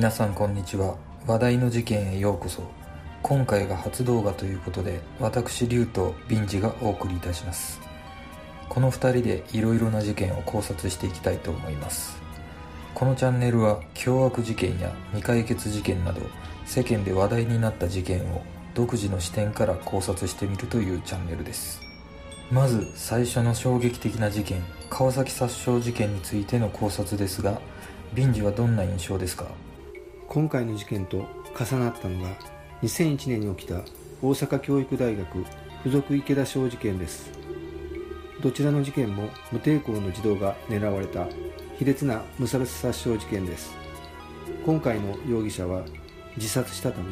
皆さんこんにちは。話題の事件へようこそ。今回が初動画ということで私竜とビンジがお送りいたします。この2人でいろいろな事件を考察していきたいと思います。このチャンネルは凶悪事件や未解決事件など世間で話題になった事件を独自の視点から考察してみるというチャンネルです。まず最初の衝撃的な事件川崎殺傷事件についての考察ですがビンジはどんな印象ですか？今回の事件と重なったのが2001年に起きた大阪教育大学附属池田小事件です。どちらの事件も無抵抗の児童が狙われた卑劣な無差別殺傷事件です。今回の容疑者は自殺したため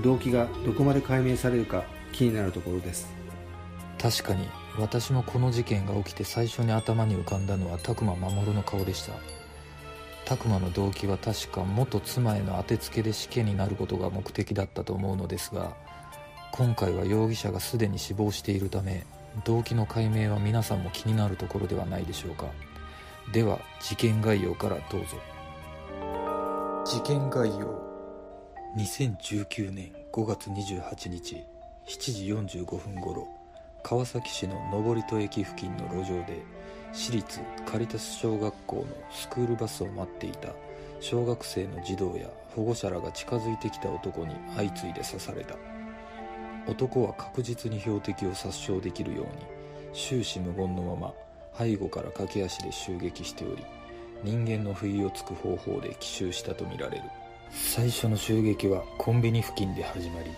動機がどこまで解明されるか気になるところです。確かに私もこの事件が起きて最初に頭に浮かんだのは拓磨守の顔でした。拓磨の動機は確か元妻への当てつけで死刑になることが目的だったと思うのですが今回は容疑者がすでに死亡しているため動機の解明は皆さんも気になるところではないでしょうか。では事件概要からどうぞ。事件概要。2019年5月28日7時45分頃川崎市の登戸駅付近の路上で私立カリタス小学校のスクールバスを待っていた小学生の児童や保護者らが近づいてきた男に相次いで刺された。男は確実に標的を殺傷できるように終始無言のまま背後から駆け足で襲撃しており人間の不意をつく方法で奇襲したとみられる。最初の襲撃はコンビニ付近で始まり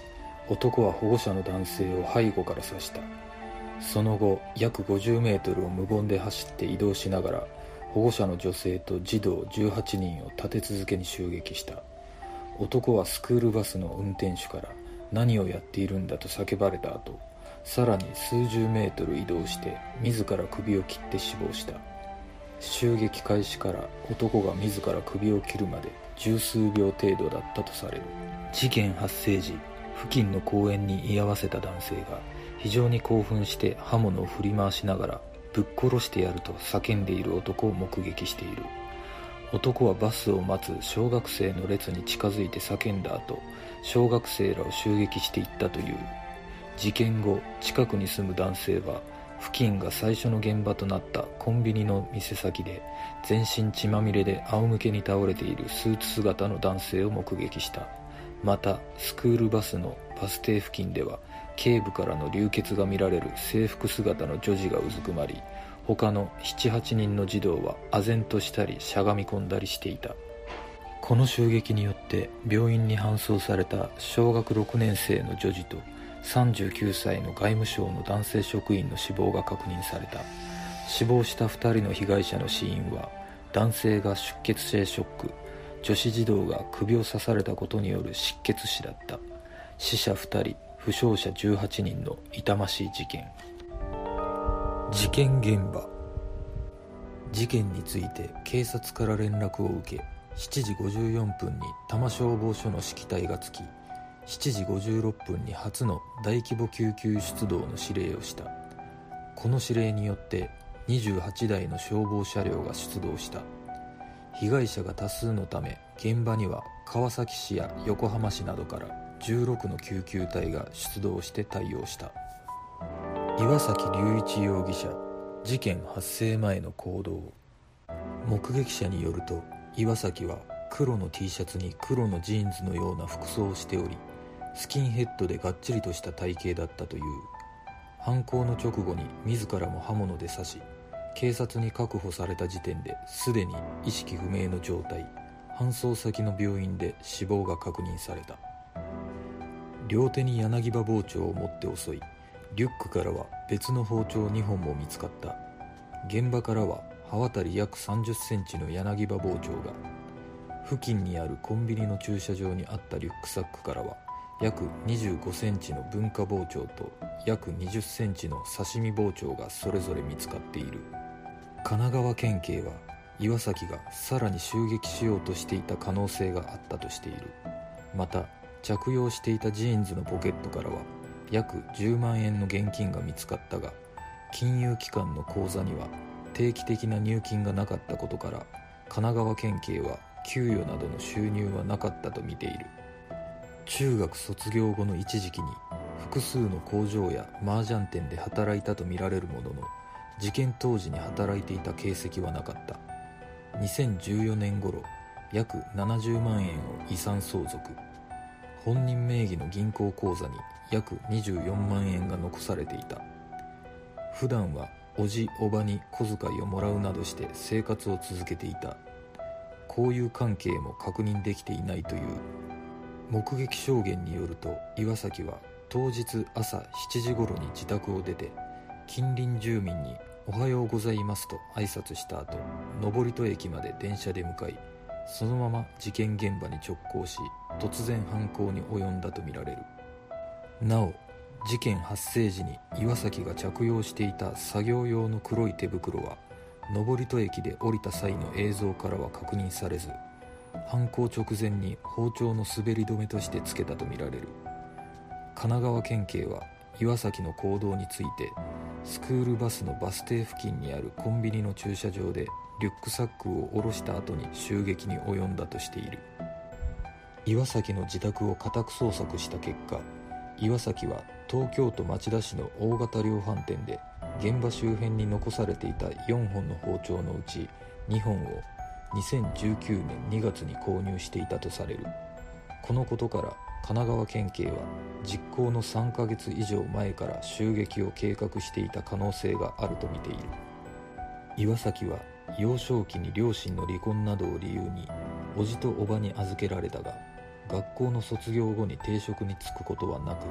男は保護者の男性を背後から刺した。その後約 50m を無言で走って移動しながら保護者の女性と児童18人を立て続けに襲撃した。男はスクールバスの運転手から何をやっているんだと叫ばれた後さらに数十メートル移動して自ら首を切って死亡した。襲撃開始から男が自ら首を切るまで十数秒程度だったとされる。事件発生時付近の公園に居合わせた男性が非常に興奮して刃物を振り回しながらぶっ殺してやると叫んでいる男を目撃している。男はバスを待つ小学生の列に近づいて叫んだ後小学生らを襲撃していったという。事件後近くに住む男性は付近が最初の現場となったコンビニの店先で全身血まみれで仰向けに倒れているスーツ姿の男性を目撃した。またスクールバスのバス停付近では頸部からの流血が見られる制服姿の女児がうずくまり他の78人の児童は唖然としたりしゃがみ込んだりしていた。この襲撃によって病院に搬送された小学6年生の女児と39歳の外務省の男性職員の死亡が確認された。死亡した2人の被害者の死因は男性が出血性ショック女子児童が首を刺されたことによる失血死だった。死者2人負傷者18人の痛ましい事件。事件現場。事件について警察から連絡を受け7時54分に多摩消防署の指揮隊がつき7時56分に初の大規模救急出動の指令をした。この指令によって28台の消防車両が出動した。被害者が多数のため現場には川崎市や横浜市などから16の救急隊が出動して対応した。岩崎隆一容疑者事件発生前の行動目撃者によると岩崎は黒の T シャツに黒のジーンズのような服装をしておりスキンヘッドでがっちりとした体型だったという。犯行の直後に自らも刃物で刺し警察に確保された時点ですでに意識不明の状態。搬送先の病院で死亡が確認された。両手に柳刃包丁を持って襲いリュックからは別の包丁2本も見つかった。現場からは刃渡り約3 0センチの柳刃包丁が付近にあるコンビニの駐車場にあったリュックサックからは約2 5センチの文化包丁と約2 0センチの刺身包丁がそれぞれ見つかっている。神奈川県警は岩崎がさらに襲撃しようとしていた可能性があったとしている。また着用していたジーンズのポケットからは約10万円の現金が見つかったが金融機関の口座には定期的な入金がなかったことから神奈川県警は給与などの収入はなかったとみている。中学卒業後の一時期に複数の工場や麻雀店で働いたとみられるものの事件当時に働いていた形跡はなかった。2014年頃約70万円を遺産相続。本人名義の銀行口座に約24万円が残されていた。普段はおじおばに小遣いをもらうなどして生活を続けていた。交友関係も確認できていないという。目撃証言によると岩崎は当日朝7時頃に自宅を出て近隣住民に「おはようございます」と挨拶した後登戸駅まで電車で向かいそのまま事件現場に直行し突然犯行に及んだとみられる。なお事件発生時に岩崎が着用していた作業用の黒い手袋は登戸駅で降りた際の映像からは確認されず犯行直前に包丁の滑り止めとしてつけたとみられる。神奈川県警は岩崎の行動についてスクールバスのバス停付近にあるコンビニの駐車場でリュックサックを下ろした後に襲撃に及んだとしている。岩崎の自宅を家宅捜索した結果岩崎は東京都町田市の大型量販店で現場周辺に残されていた4本の包丁のうち2本を2019年2月に購入していたとされる。このことから神奈川県警は実行の3ヶ月以上前から襲撃を計画していた可能性があるとみている。岩崎は幼少期に両親の離婚などを理由に叔父と叔母に預けられたが学校の卒業後に定職に就くことはなく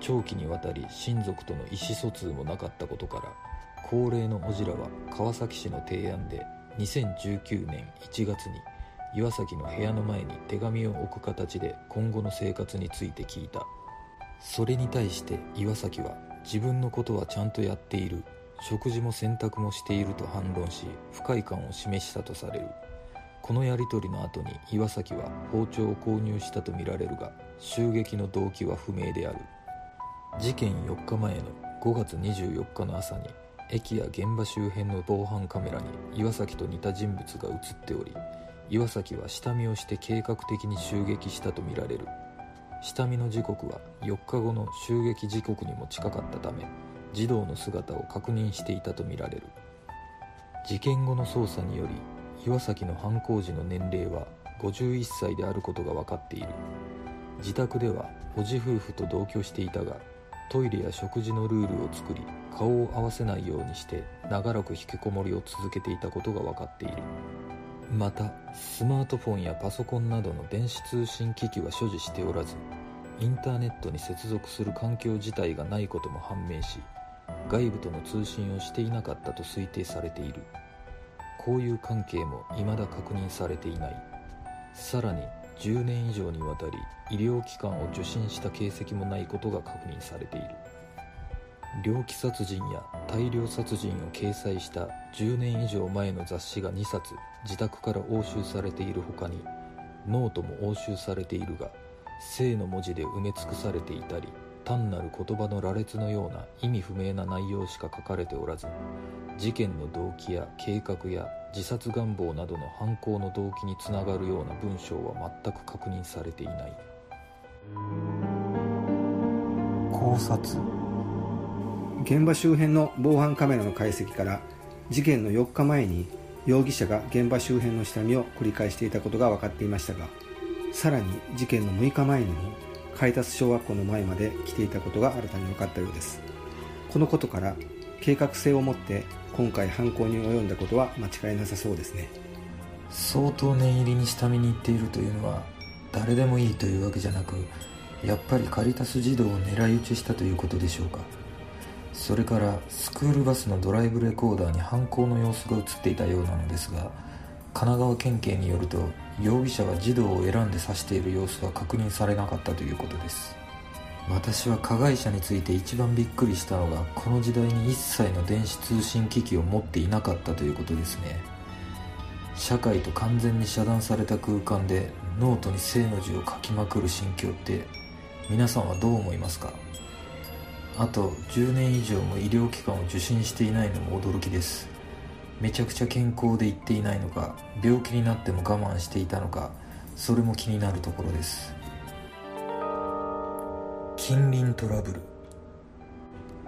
長期にわたり親族との意思疎通もなかったことから高齢の叔父らは川崎市の提案で2019年1月に岩崎の部屋の前に手紙を置く形で今後の生活について聞いた。それに対して岩崎は自分のことはちゃんとやっている。食事も洗濯もしていると反論し不快感を示したとされる。このやり取りの後に岩崎は包丁を購入したとみられるが襲撃の動機は不明である。事件4日前の5月24日の朝に駅や現場周辺の防犯カメラに岩崎と似た人物が映っており岩崎は下見をして計画的に襲撃したとみられる。下見の時刻は4日後の襲撃時刻にも近かったため児童の姿を確認していたとみられる。事件後の捜査により岩崎の犯行時の年齢は51歳であることが分かっている。自宅では叔父夫婦と同居していたがトイレや食事のルールを作り顔を合わせないようにして長らく引きこもりを続けていたことが分かっている。またスマートフォンやパソコンなどの電子通信機器は所持しておらずインターネットに接続する環境自体がないことも判明し外部との通信をしていなかったと推定されている。交友関係も未だ確認されていない。さらに10年以上にわたり医療機関を受診した形跡もないことが確認されている。猟奇殺人や大量殺人を掲載した10年以上前の雑誌が2冊自宅から押収されている他にノートも押収されているが性の文字で埋め尽くされていたり単なる言葉の羅列のような意味不明な内容しか書かれておらず事件の動機や計画や自殺願望などの犯行の動機につながるような文章は全く確認されていない。考察。現場周辺の防犯カメラの解析から事件の4日前に容疑者が現場周辺の下見を繰り返していたことが分かっていましたがさらに事件の6日前にも海達小学校の前まで来ていたことが新たに分かったようです。このことから計画性を持って今回犯行に及んだことは間違いなさそうですね。相当念入りに下見に行っているというのは誰でもいいというわけじゃなくやっぱりカリタス児童を狙い撃ちしたということでしょうか。それからスクールバスのドライブレコーダーに犯行の様子が映っていたようなのですが神奈川県警によると容疑者は児童を選んで刺している様子は確認されなかったということです。私は加害者について一番びっくりしたのがこの時代に一切の電子通信機器を持っていなかったということですね。社会と完全に遮断された空間でノートに正の字を書きまくる心境って皆さんはどう思いますか？あと10年以上も医療機関を受診していないのも驚きです。めちゃくちゃ健康で言っていないのか病気になっても我慢していたのかそれも気になるところです。近隣トラブル。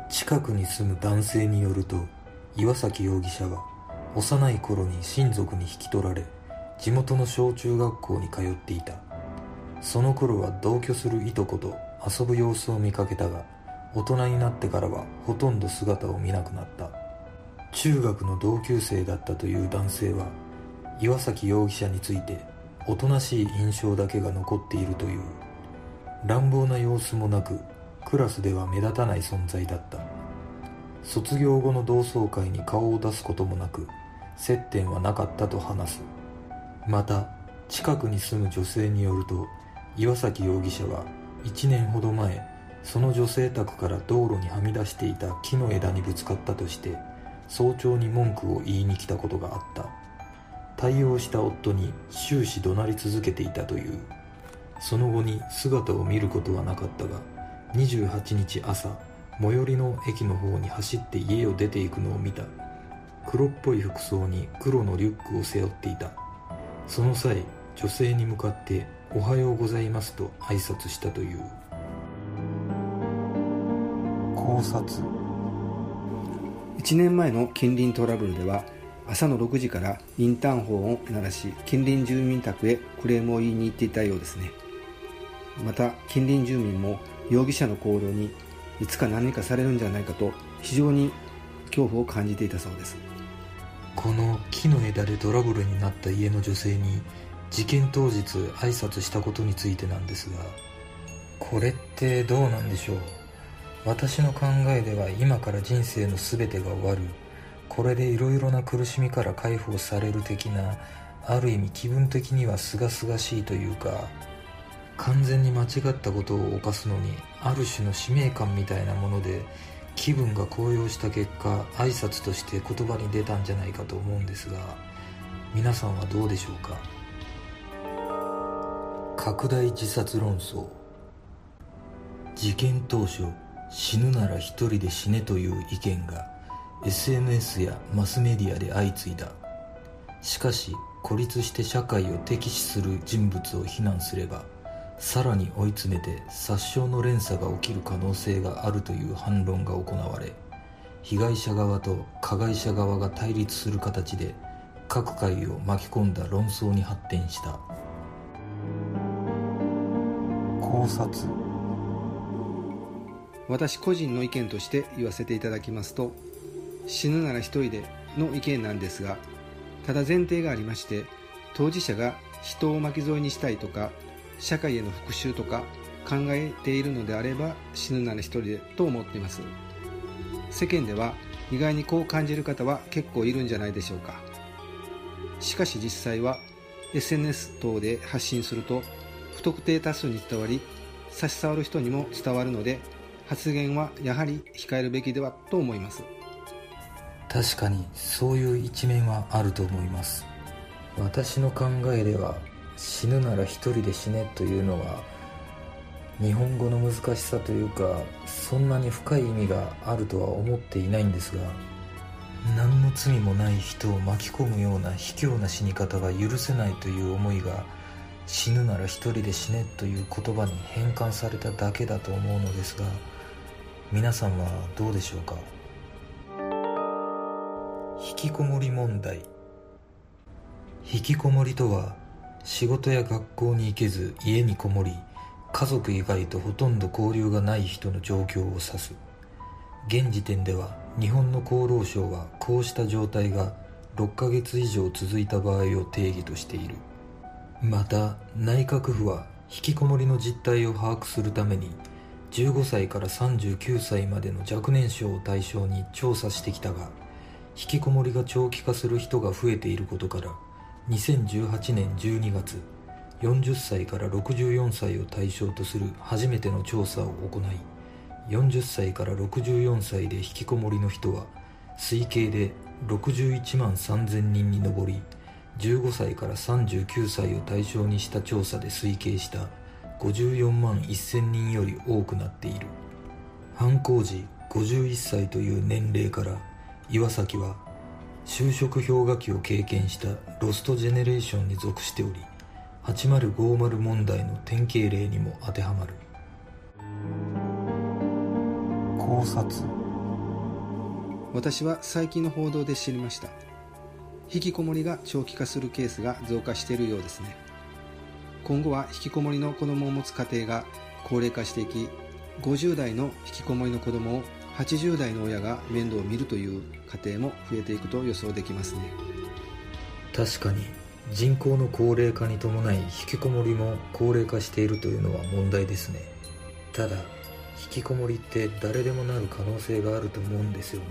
近くに住む男性によると岩崎容疑者は幼い頃に親族に引き取られ地元の小中学校に通っていた。その頃は同居するいとこと遊ぶ様子を見かけたが大人になってからはほとんど姿を見なくなった。中学の同級生だったという男性は岩崎容疑者についておとなしい印象だけが残っているという。乱暴な様子もなくクラスでは目立たない存在だった。卒業後の同窓会に顔を出すこともなく接点はなかったと話す。また近くに住む女性によると岩崎容疑者は1年ほど前その女性宅から道路にはみ出していた木の枝にぶつかったとして早朝に文句を言いに来たことがあった。対応した夫に終始怒鳴り続けていたという。その後に姿を見ることはなかったが28日朝最寄りの駅の方に走って家を出ていくのを見た。黒っぽい服装に黒のリュックを背負っていた。その際女性に向かって「おはようございます」と挨拶したという。考察。1年前の近隣トラブルでは朝の6時からインターンホンを鳴らし近隣住民宅へクレームを言いに行っていたようですね。また近隣住民も容疑者の行動にいつか何かされるんじゃないかと非常に恐怖を感じていたそうです。この木の枝でトラブルになった家の女性に事件当日挨拶したことについてなんですがこれってどうなんでしょう？私の考えでは今から人生の全てが終わる。これでいろいろな苦しみから解放される的なある意味気分的には清々しいというか完全に間違ったことを犯すのにある種の使命感みたいなもので気分が高揚した結果挨拶として言葉に出たんじゃないかと思うんですが皆さんはどうでしょうか？拡大自殺論争。事件当初死ぬなら一人で死ねという意見が SNS やマスメディアで相次いだ。しかし孤立して社会を敵視する人物を非難すればさらに追い詰めて殺傷の連鎖が起きる可能性があるという反論が行われ被害者側と加害者側が対立する形で各界を巻き込んだ論争に発展した。考察。私個人の意見として言わせていただきますと死ぬなら一人での意見なんですがただ前提がありまして当事者が人を巻き添えにしたいとか社会への復讐とか考えているのであれば死ぬなら一人でと思っています。世間では意外にこう感じる方は結構いるんじゃないでしょうか。しかし実際は SNS 等で発信すると不特定多数に伝わり差し障る人にも伝わるので発言はやはり控えるべきではと思います。確かにそういう一面はあると思います。私の考えでは死ぬなら一人で死ねというのは日本語の難しさというかそんなに深い意味があるとは思っていないんですが何の罪もない人を巻き込むような卑怯な死に方が許せないという思いが死ぬなら一人で死ねという言葉に変換されただけだと思うのですが皆さんはどうでしょうか？引きこもり問題。引きこもりとは仕事や学校に行けず家にこもり家族以外とほとんど交流がない人の状況を指す。現時点では日本の厚労省はこうした状態が6ヶ月以上続いた場合を定義としている。また内閣府は引きこもりの実態を把握するために15歳から39歳までの若年層を対象に調査してきたが引きこもりが長期化する人が増えていることから2018年12月40歳から64歳を対象とする初めての調査を行い40歳から64歳で引きこもりの人は推計で61万3000人に上り15歳から39歳を対象にした調査で推計した。54万1000人より多くなっている。犯行時51歳という年齢から岩崎は就職氷河期を経験したロストジェネレーションに属しており8050問題の典型例にも当てはまる。考察。私は最近の報道で知りました。引きこもりが長期化するケースが増加しているようですね今後は引きこもりの子供を持つ家庭が高齢化していき50代の引きこもりの子供を80代の親が面倒を見るという家庭も増えていくと予想できますね。確かに人口の高齢化に伴い引きこもりも高齢化しているというのは問題ですね。ただ引きこもりって誰でもなる可能性があると思うんですよね。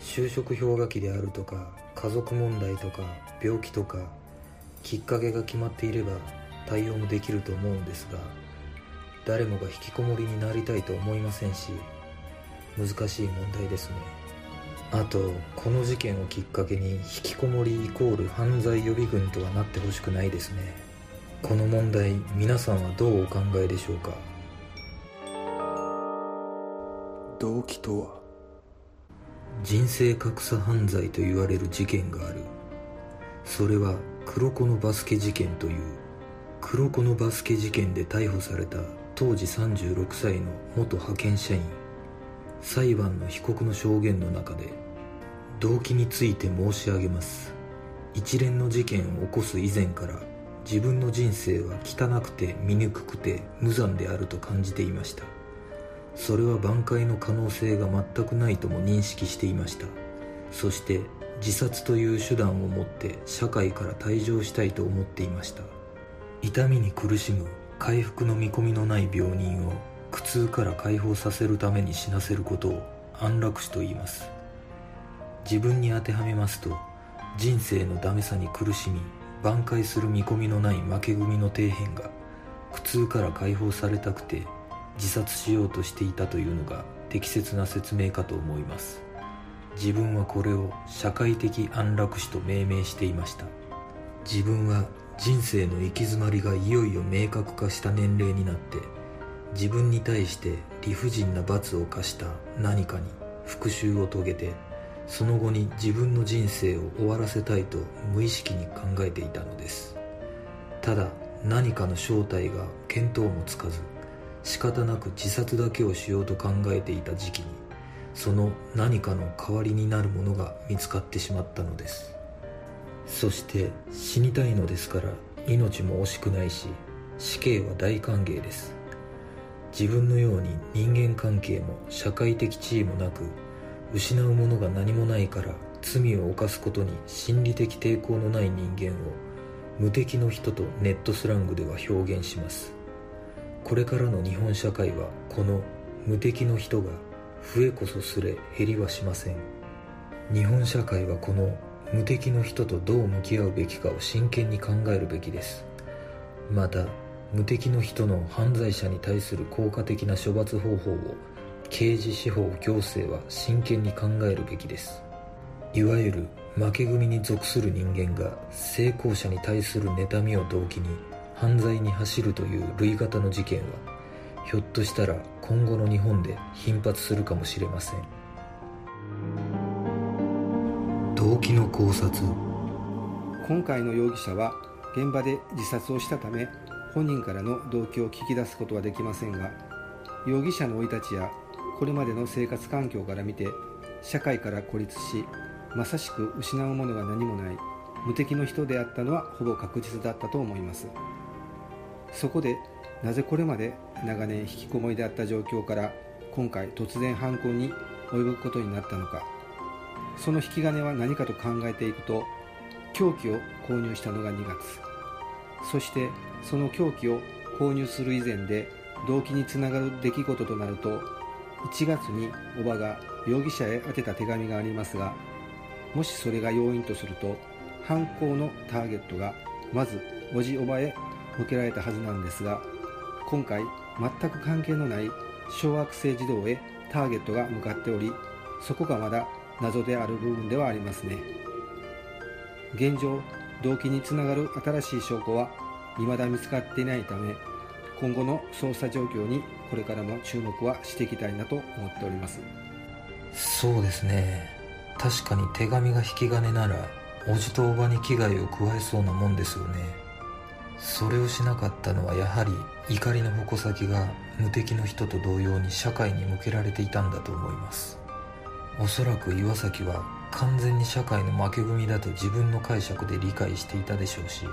就職氷河期であるとか家族問題とか病気とかきっかけが決まっていれば対応もできると思うんですが誰もが引きこもりになりたいと思いませんし難しい問題ですね。あとこの事件をきっかけに引きこもりイコール犯罪予備軍とはなってほしくないですね。この問題皆さんはどうお考えでしょうか？動機とは？人生格差犯罪と言われる事件がある。それは黒子のバスケ事件という黒子のバスケ事件で逮捕された当時36歳の元派遣社員裁判の被告の証言の中で動機について申し上げます。一連の事件を起こす以前から自分の人生は汚くて醜くて無残であると感じていました。それは挽回の可能性が全くないとも認識していました。そして自殺という手段を持って社会から退場したいと思っていました。痛みに苦しむ回復の見込みのない病人を苦痛から解放させるために死なせることを安楽死と言います。自分に当てはめますと人生のダメさに苦しみ挽回する見込みのない負け組の底辺が苦痛から解放されたくて自殺しようとしていたというのが適切な説明かと思います。自分はこれを社会的安楽死と命名していました。自分は人生の行き詰まりがいよいよ明確化した年齢になって自分に対して理不尽な罰を課した何かに復讐を遂げてその後に自分の人生を終わらせたいと無意識に考えていたのです。ただ何かの正体が見当もつかず仕方なく自殺だけをしようと考えていた時期にその何かの代わりになるものが見つかってしまったのです。そして死にたいのですから命も惜しくないし死刑は大歓迎です。自分のように人間関係も社会的地位もなく失うものが何もないから罪を犯すことに心理的抵抗のない人間を無敵の人とネットスラングでは表現します。これからの日本社会はこの無敵の人が増えこそすれ減りはしません。日本社会はこの無敵の人とどう向き合うべきかを真剣に考えるべきです。また無敵の人の犯罪者に対する効果的な処罰方法を刑事司法行政は真剣に考えるべきです。いわゆる負け組に属する人間が成功者に対する妬みを動機に犯罪に走るという類型の事件はひょっとしたら今後の日本で頻発するかもしれません。動機の考察。今回の容疑者は現場で自殺をしたため本人からの動機を聞き出すことはできませんが容疑者の生い立ちやこれまでの生活環境から見て社会から孤立しまさしく失うものが何もない無敵の人であったのはほぼ確実だったと思います。そこでなぜこれまで長年引きこもりであった状況から今回突然犯行に及ぶことになったのか。その引き金は何かと考えていくと凶器を購入したのが2月。そしてその凶器を購入する以前で動機につながる出来事となると1月におばが容疑者へ宛てた手紙がありますがもしそれが要因とすると犯行のターゲットがまずおじおばへ向けられたはずなんですが今回全く関係のない小学生児童へターゲットが向かっておりそこがまだ謎である部分ではありますね。現状動機につながる新しい証拠は未だ見つかっていないため今後の捜査状況にこれからも注目はしていきたいなと思っております。そうですね。確かに手紙が引き金ならおじとおばに危害を加えそうなもんですよね。それをしなかったのはやはり怒りの矛先が無敵の人と同様に社会に向けられていたんだと思います。おそらく岩崎は完全に社会の負け組だと自分の解釈で理解していたでしょうし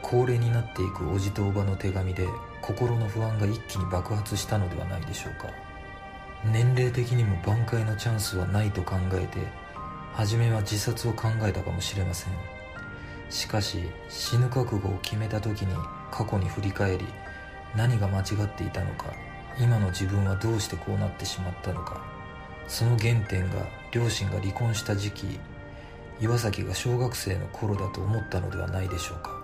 高齢になっていくおじとおばの手紙で心の不安が一気に爆発したのではないでしょうか。年齢的にも挽回のチャンスはないと考えて初めは自殺を考えたかもしれません。しかし死ぬ覚悟を決めた時に過去に振り返り何が間違っていたのか今の自分はどうしてこうなってしまったのかその原点が両親が離婚した時期岩崎が小学生の頃だと思ったのではないでしょうか。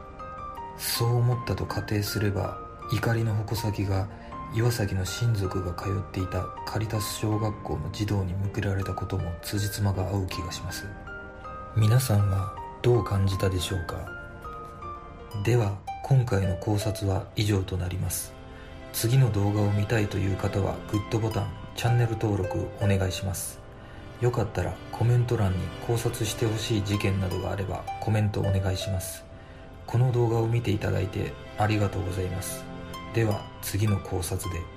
そう思ったと仮定すれば怒りの矛先が岩崎の親族が通っていたカリタス小学校の児童に向けられたことも辻褄が合う気がします。皆さんはどう感じたでしょうか？では今回の考察は以上となります。次の動画を見たいという方はグッドボタンチャンネル登録お願いします。よかったらコメント欄に考察してほしい事件などがあればコメントお願いします。この動画を見ていただいてありがとうございます。では次の考察で。